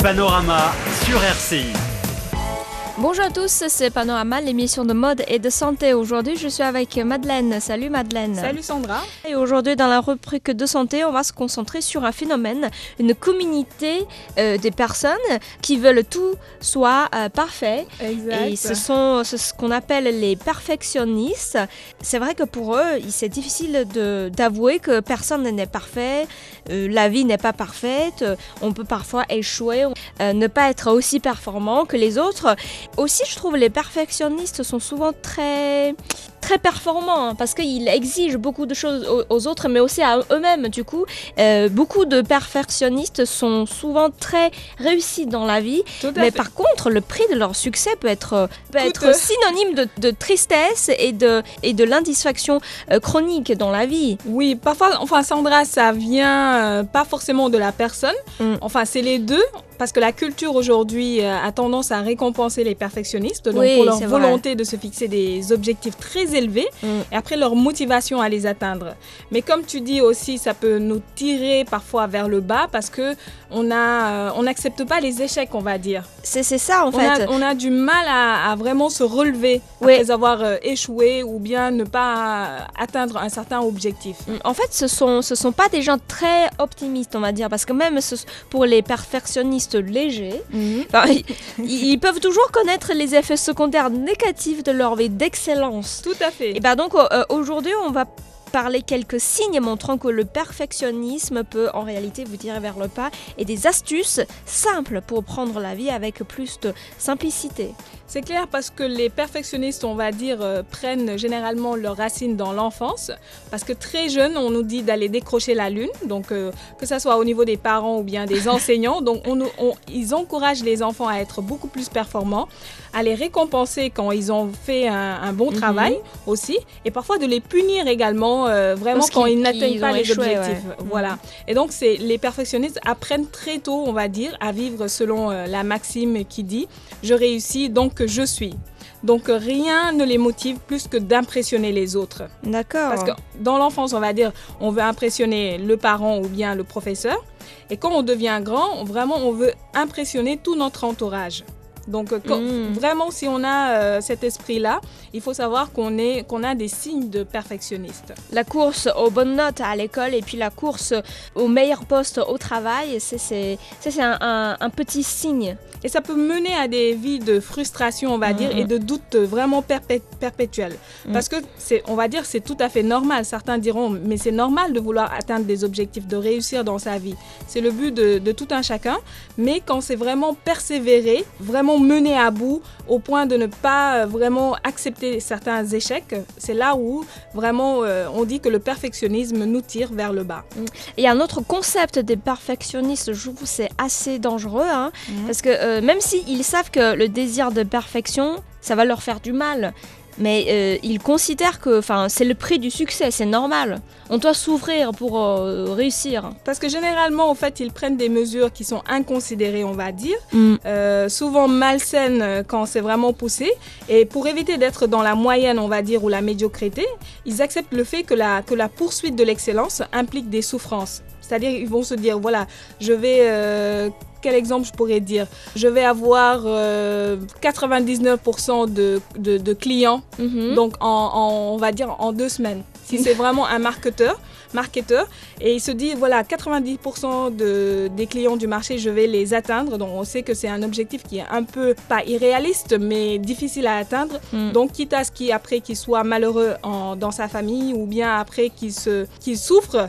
Panorama sur RCI. Bonjour à tous, c'est Panorama, l'émission de mode et de santé. Aujourd'hui, je suis avec Madeleine. Salut Madeleine. Salut Sandra. Et aujourd'hui, dans la rubrique de santé, on va se concentrer sur un phénomène, une communauté euh, des personnes qui veulent tout soit euh, parfait. Exact. Et ce sont ce qu'on appelle les perfectionnistes. C'est vrai que pour eux, il- c'est difficile de- d'avouer que personne n'est parfait, euh, la vie n'est pas parfaite, on peut parfois échouer, euh, ne pas être aussi performant que les autres. Aussi, je trouve les perfectionnistes sont souvent très très performants hein, parce qu'ils exigent beaucoup de choses aux, autres, mais aussi à eux-mêmes. Du coup, euh, beaucoup de perfectionnistes sont souvent très réussis dans la vie, mais fait. par contre, le prix de leur succès peut être, peut être Coûteux. synonyme de, de tristesse et de, et de l'insatisfaction euh, chronique dans la vie. Oui, parfois, enfin Sandra, ça vient euh, pas forcément de la personne. Mm. Enfin, c'est les deux. Parce que la culture aujourd'hui euh, a tendance à récompenser les perfectionnistes, donc Oui, pour leur vrai. volonté de se fixer des objectifs très élevés Mm. et après leur motivation à les atteindre. Mais comme tu dis aussi, ça peut nous tirer parfois vers le bas parce que on a, euh, on n'accepte pas les échecs, on va dire. C'est ça en on, fait. a, on a du mal à, à vraiment se relever Oui. après avoir euh, échoué ou bien ne pas atteindre un certain objectif. Mm, En fait, ce sont ce sont pas des gens très optimistes, on va dire, parce que même ce- pour les perfectionnistes légers, enfin, ils, ils peuvent toujours connaître les effets secondaires négatifs de leur vie d'excellence. Tout à fait. Et ben donc euh, aujourd'hui, on va parler quelques signes montrant que le perfectionnisme peut en réalité vous tirer vers le pas et des astuces simples pour prendre la vie avec plus de simplicité. C'est clair parce que les perfectionnistes, on va dire, euh, prennent généralement leurs racines dans l'enfance. Parce que très jeune, on nous dit d'aller décrocher la lune. Donc, euh, que ce soit au niveau des parents ou bien des enseignants. Donc, on, ils encouragent les enfants à être beaucoup plus performants, à les récompenser quand ils ont fait un, un bon Mhm. travail aussi. Et parfois de les punir également, euh, vraiment Parce quand ils n'atteignent pas les échoué, objectifs. ouais. Voilà. Et donc, c'est les perfectionnistes apprennent très tôt, on va dire, à vivre selon euh, la maxime qui dit je réussis donc je suis. Donc rien ne les motive plus que d'impressionner les autres. D'accord. Parce que dans l'enfance, on va dire, on veut impressionner le parent ou bien le professeur. Et quand on devient grand, vraiment, on veut impressionner tout notre entourage. Donc euh, Mm. vraiment, si on a euh, cet esprit-là, il faut savoir qu'on a des signes de perfectionniste. la course aux bonnes notes à l'école et puis la course au meilleur poste au travail, c'est un, un- un petit signe. Et ça peut mener à des vies de frustration, on va dire, et de doute vraiment perpé- perpétuel. Mhm. Parce que, on va dire, c'est tout à fait normal. Certains diront, mais c'est normal de vouloir atteindre des objectifs, de réussir dans sa vie. C'est le but de, de tout un chacun. Mais quand c'est vraiment persévérer, vraiment mener à bout, au point de ne pas euh, vraiment accepter certains échecs, c'est là où vraiment euh, on dit que le perfectionnisme nous tire vers le bas. Il y a un autre concept des perfectionnistes, je trouve c'est assez dangereux, hein, Mhm. parce que euh, même s'ils savent que le désir de perfection, ça va leur faire du mal, mais euh, ils considèrent que c'est le prix du succès, c'est normal. On doit s'ouvrir pour euh, réussir. Parce que généralement, en fait, ils prennent des mesures qui sont inconsidérées, on va dire. Mm. euh, souvent malsaines quand c'est vraiment poussé. Et pour éviter d'être dans la moyenne, on va dire, ou la médiocrité, ils acceptent le fait que la, que la poursuite de l'excellence implique des souffrances. C'est-à-dire, ils vont se dire, voilà, je vais... euh, quel exemple je pourrais dire? Je vais avoir euh, 99% de, de, de clients, Mhm. donc en, en- on va dire en deux semaines. Si c'est vraiment un marketeur, marketeur, et il se dit, voilà, 90% de, des clients du marché, je vais les atteindre. Donc on sait que c'est un objectif qui est un peu, pas irréaliste, mais difficile à atteindre. Mm. Donc quitte à ce qu'il après qu'il soit malheureux en- dans sa famille ou bien après qu'il se qu'il souffre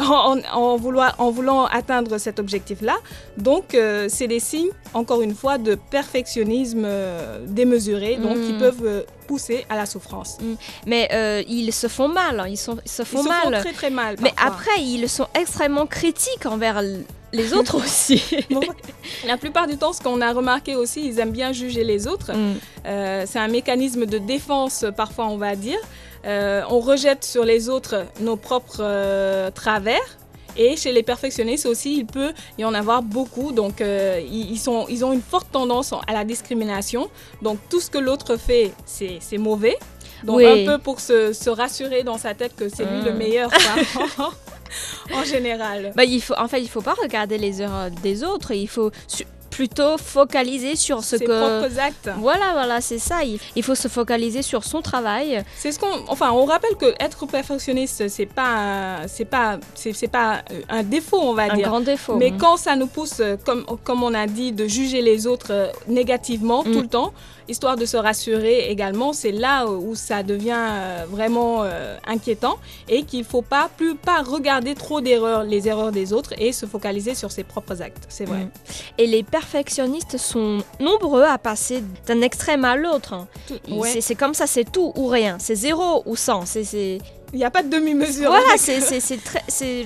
en, en vouloir, en voulant atteindre cet objectif-là. Donc euh, c'est des signes, encore une fois, de perfectionnisme euh, démesuré, donc qui peuvent euh, pousser à la souffrance. Mais euh, ils se font mal, hein, ils, sont- ils se Ils font se mal. font très très mal. Mais après, ils sont extrêmement critiques envers les autres aussi. Bon, la plupart du temps, ce qu'on a remarqué aussi, ils aiment bien juger les autres. Mm. Euh, c'est un mécanisme de défense, parfois on va dire. Euh, on rejette sur les autres nos propres euh, travers. Et chez les perfectionnistes aussi, il peut y en avoir beaucoup. Donc, euh, ils, sont, ils ont une forte tendance à la discrimination. Donc, tout ce que l'autre fait, c'est mauvais. Donc, Oui. un peu pour se, se rassurer dans sa tête que c'est lui le meilleur. quoi. en général. Bah, il faut, en fait, il faut pas regarder les erreurs des autres. Il faut plutôt focaliser sur ce Ses que. propres actes. Voilà, voilà, c'est ça. Il, il faut se focaliser sur son travail. C'est ce qu'on, enfin, on rappelle que être perfectionniste, c'est pas, un- c'est pas, c'est pas euh, un défaut, on va Un dire. grand défaut. Mais hein. quand ça nous pousse, euh, comme, comme on a dit, de juger les autres euh, négativement Mm. tout le temps, histoire de se rassurer également, c'est là où ça devient vraiment euh, inquiétant et qu'il faut pas plus pas regarder trop d'erreurs, les erreurs des autres et se focaliser sur ses propres actes. C'est vrai. Mm. Et les perfectionnistes sont nombreux à passer d'un extrême à l'autre. ouais. C'est comme ça, c'est tout ou rien. C'est zéro ou 100. C'est- C'est Il n'y a pas de demi-mesure. voilà, c'est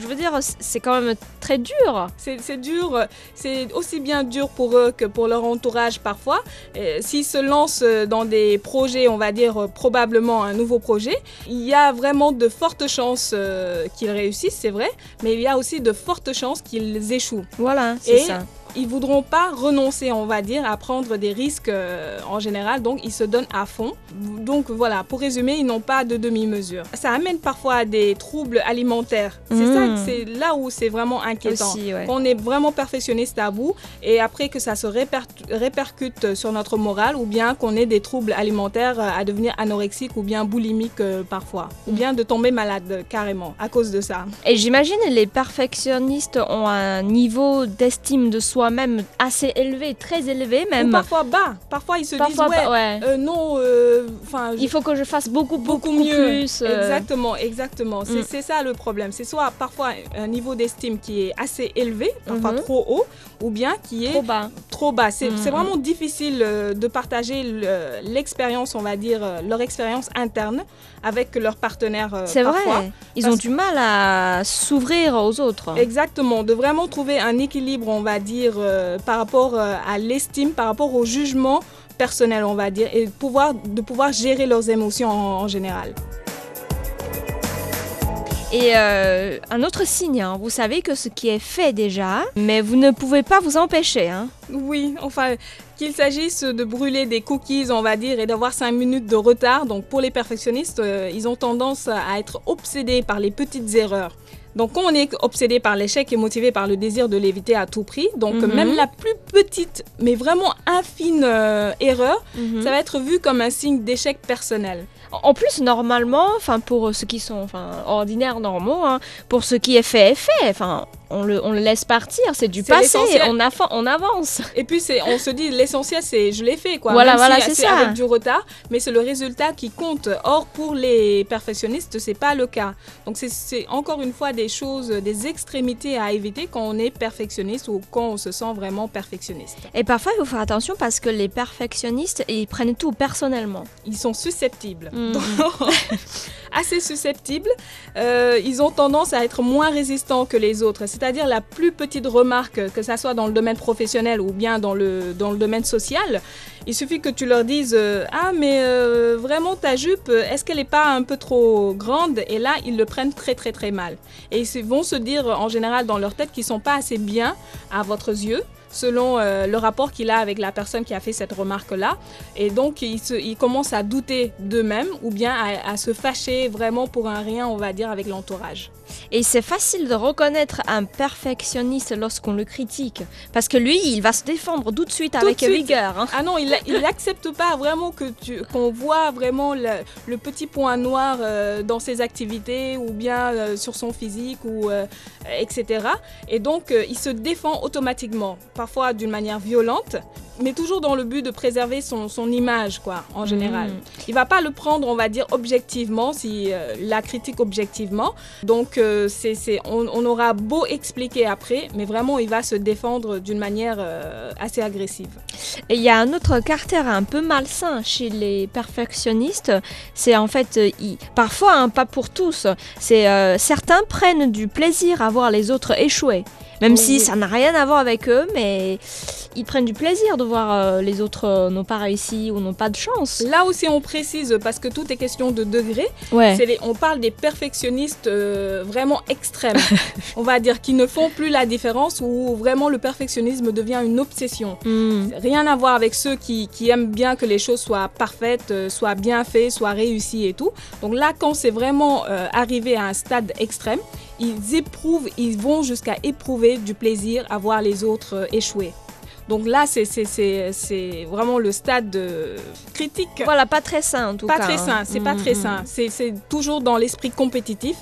je veux dire, c'est quand même très dur. C'est dur, euh, c'est aussi bien dur pour eux que pour leur entourage parfois. Euh, S'ils se lancent euh, dans des projets, on va dire euh, probablement un nouveau projet, il y a vraiment de fortes chances euh, qu'ils réussissent, c'est vrai, mais il y a aussi de fortes chances qu'ils échouent. Voilà, c'est ça. Ils voudront pas renoncer, on va dire, à prendre des risques euh, en général, donc ils se donnent à fond. Donc voilà, pour résumer, ils n'ont pas de demi-mesure. Ça amène parfois à des troubles alimentaires. C'est ça, c'est là où c'est vraiment inquiétant Aussi, ouais. qu'on est vraiment perfectionniste à bout et après que ça se réper- répercute sur notre morale ou bien qu'on ait des troubles alimentaires euh, à devenir anorexique ou bien boulimique euh, parfois ou bien de tomber malade carrément à cause de ça. Et j'imagine les perfectionnistes ont un niveau d'estime de soi-même assez élevé, très élevé Ou même. parfois bas, parfois ils se Parfois, disent ouais, ouais. euh, non euh, enfin Il faut que je fasse beaucoup, beaucoup, beaucoup mieux. plus. euh, Exactement, exactement. C'est Mm. c'est ça le problème. C'est soit parfois un niveau d'estime qui est assez élevé, parfois Mhm. trop haut, ou bien qui est Trop bas. trop bas. C'est c'est vraiment difficile de partager le- l'expérience, on va dire, leur expérience interne avec leur partenaire euh, C'est vrai. Ils ont du mal à s'ouvrir aux autres. Exactement, de vraiment trouver un équilibre, on va dire, euh, par rapport euh, à l'estime, par rapport au jugement personnel, on va dire, et pouvoir, de pouvoir gérer leurs émotions en- en général. Et euh, un autre signe, hein, vous savez que ce qui est fait déjà, mais vous ne pouvez pas vous empêcher. hein. Oui, enfin, qu'il s'agisse de brûler des cookies, on va dire, et d'avoir 5 minutes de retard. Donc, pour les perfectionnistes, euh, ils ont tendance à être obsédés par les petites erreurs. Donc, quand on est obsédé par l'échec et motivé par le désir de l'éviter à tout prix, donc Mhm. même la plus petite, mais vraiment infime euh, erreur, Mhm. ça va être vu comme un signe d'échec personnel. En plus, normalement, enfin pour ceux qui sont enfin ordinaires, normaux, hein, pour ce qui est fait est fait. Enfin, on le, on le laisse partir, c'est du passé, on, avance. Et puis, c'est, on se dit, l'essentiel, c'est je l'ai fait, quoi. Voilà, Même voilà, si c'est ça. avec du retard, mais c'est le résultat qui compte. Or, pour les perfectionnistes, c'est pas le cas. Donc, c'est, encore une fois des choses, des extrémités à éviter quand on est perfectionniste ou quand on se sent vraiment perfectionniste. Et parfois, il faut faire attention parce que les perfectionnistes, ils prennent tout personnellement. Ils sont susceptibles. Donc, assez susceptibles. Euh, ils ont tendance à être moins résistants que les autres. C'est-à-dire la plus petite remarque, que ça soit dans le domaine professionnel ou bien dans le, dans le domaine social, il suffit que tu leur dises euh, Ah, mais euh, vraiment ta jupe, est-ce qu'elle n'est pas un peu trop grande? Et là, ils le prennent très très très mal. Et ils vont se dire en général dans leur tête qu'ils sont pas assez bien à votre yeux selon euh, le rapport qu'il a avec la personne qui a fait cette remarque-là. Et donc, ils, se- ils commencent à douter d'eux-mêmes ou bien à, à se fâcher vraiment pour un rien, on va dire, avec l'entourage. Et c'est facile de reconnaître un perfectionniste lorsqu'on le critique. Parce que lui, il va se défendre tout de suite Tout avec de suite. vigueur. hein. Ah non, il n'accepte pas vraiment que tu- qu'on voit vraiment le, le petit point noir euh, dans ses activités ou bien euh, sur son physique ou euh, etc. Et donc il se défend automatiquement, parfois d'une manière violente, mais toujours dans le but de préserver son, son image quoi, en général. Mhm. Il va pas le prendre, on va dire objectivement, si euh, la critique objectivement. Donc euh, c'est on, on aura beau expliquer après, mais vraiment il va se défendre d'une manière euh, assez agressive. Et il y a un autre caractère un peu malsain chez les perfectionnistes. C'est en fait, euh, ils- parfois, hein, pas pour tous, c'est euh, certains prennent du plaisir à voir les autres échouer. Même Oui, si ça n'a rien à voir avec eux, mais ils prennent du plaisir de voir euh, les autres euh, n'ont pas réussi ou n'ont pas de chance. Là aussi, on précise, parce que tout est question de Ouais. les- on parle des perfectionnistes euh, vraiment extrêmes, on va dire, qui ne font plus la différence, où vraiment le perfectionnisme devient une obsession. Hmm. Rien à voir avec ceux qui, qui aiment bien que les choses soient parfaites, soient bien faites, soient réussies et tout. Donc là, quand c'est vraiment euh, arrivé à un stade extrême, ils éprouvent, ils vont jusqu'à éprouver du plaisir à voir les autres euh, échouer. Donc là, c'est- c'est c'est- c'est vraiment le stade euh, critique. Voilà, pas très sain en tout Pas cas. très hein. sain, c'est pas Mm, très mm. sain. C'est c'est toujours dans l'esprit compétitif.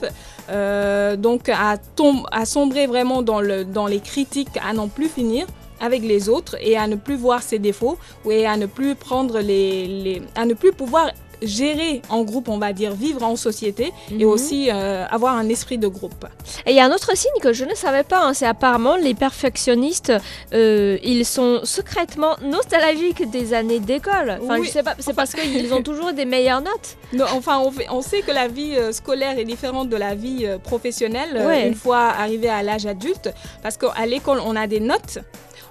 Euh, donc à, tom- à sombrer vraiment dans, le, dans les critiques, à n'en plus finir avec les autres et à ne plus voir ses défauts et à ne plus prendre les, les- à ne plus pouvoir gérer en groupe, on va dire, vivre en société et Mhm. aussi euh, avoir un esprit de groupe. Et il y a un autre signe que je ne savais pas, hein, c'est apparemment les perfectionnistes, euh, ils sont secrètement nostalgiques des années d'école. Enfin, Oui. je sais pas, c'est parce qu'ils ont toujours des meilleures notes. Non, enfin, on, fait- on sait que la vie euh, scolaire est différente de la vie professionnelle Ouais. une fois arrivé à l'âge adulte, parce qu'à l'école, on a des notes,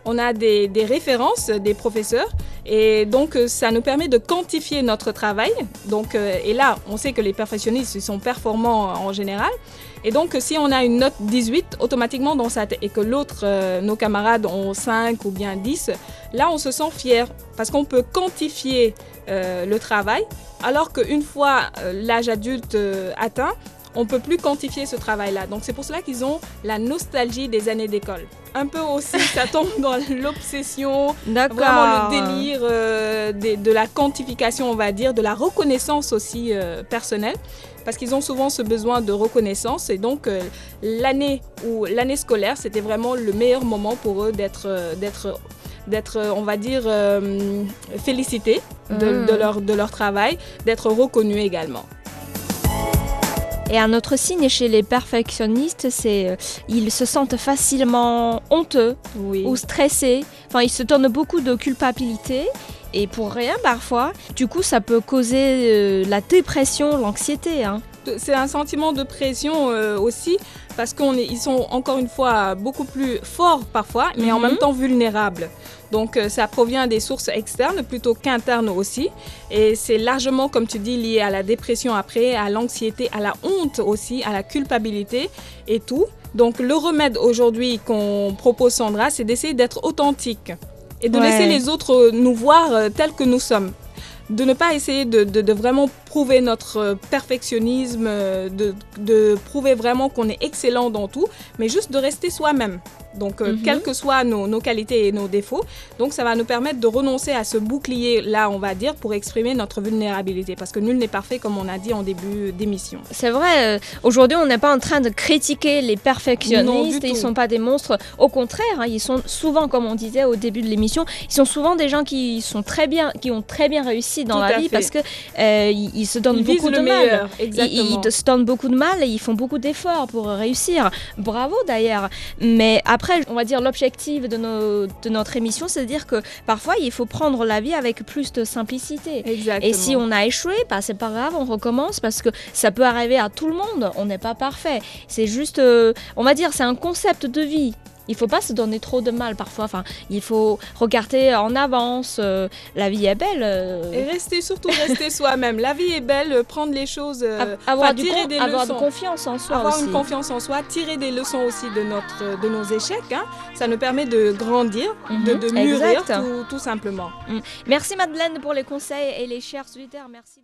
on a des, références des professeurs, et donc euh, ça nous permet de quantifier notre travail. Donc, euh, et là, on sait que les perfectionnistes sont performants en général. Et donc, si on a une note 18, automatiquement dans sa et que l'autre, euh, nos camarades ont 5 ou bien 10, là, on se sent fier, parce qu'on peut quantifier le travail alors qu'une fois l'âge adulte atteint, on peut plus quantifier ce travail-là. Donc c'est pour cela qu'ils ont la nostalgie des années d'école. Un peu aussi, ça tombe dans l'obsession, vraiment le délire euh, de la quantification, on va dire, de la reconnaissance aussi euh, personnelle. Parce qu'ils ont souvent ce besoin de reconnaissance et donc euh, l'année ou l'année scolaire, c'était vraiment le meilleur moment pour eux d'être, euh, d'être, d'être, on va dire, euh, félicités de, Mm. de leur, de leur travail, d'être reconnus également. Et un autre signe chez les perfectionnistes, c'est euh, ils se sentent facilement honteux Oui. ou stressés. Enfin, ils se donnent beaucoup de culpabilité. Et pour rien parfois, du coup ça peut causer euh, la dépression, l'anxiété. hein. C'est un sentiment de pression euh, aussi parce qu'ils sont encore une fois beaucoup plus forts parfois, mais en Mhm. même temps vulnérables. Donc euh, ça provient des sources externes plutôt qu'internes aussi. Et c'est largement, comme tu dis, lié à la dépression après, à l'anxiété, à la honte aussi, à la culpabilité et tout. Donc le remède aujourd'hui qu'on propose Sandra, c'est d'essayer d'être authentique et de Ouais. laisser les autres nous voir euh, tels que nous sommes de ne pas essayer de, vraiment prouver notre euh, perfectionnisme, euh, de prouver vraiment qu'on est excellent dans tout, mais juste de rester soi-même. Donc, euh, Mhm. quelles que soient nos, nos qualités et nos défauts, donc ça va nous permettre de renoncer à ce bouclier-là, on va dire, pour exprimer notre vulnérabilité. Parce que nul n'est parfait, comme on a dit en début d'émission. C'est vrai, euh, aujourd'hui on n'est pas en train de critiquer les perfectionnistes, ils tout. sont pas des monstres. Au contraire, hein, ils sont souvent, comme on disait au début de l'émission, ils sont souvent des gens qui sont très bien, qui ont très bien réussi dans Tout la vie fait. parce que euh, ils, se donnent Ils beaucoup de mal. Ils, se donnent beaucoup de mal et ils font beaucoup d'efforts pour réussir. Bravo d'ailleurs. Mais après, on va dire l'objectif de, nos- de notre émission, c'est de dire que parfois il faut prendre la vie avec plus de simplicité. Exactement. Et si on a échoué, bah, c'est pas grave, on recommence parce que ça peut arriver à tout le monde. On n'est pas parfait. C'est juste, euh, on va dire, c'est un concept de vie. Il faut pas se donner trop de mal parfois. Enfin, il faut regarder en avance. euh, la vie est belle. euh, Et rester, surtout rester soi-même. La vie est belle, euh, prendre les choses, avoir, du tirer des avoir de confiance en soi avoir aussi. une confiance en soi, tirer des leçons aussi de, notre, de nos échecs. hein. Ça nous permet de grandir, de, Mhm, de mûrir tout, tout simplement. Merci Madeleine pour les conseils et les chers auditeurs. Merci.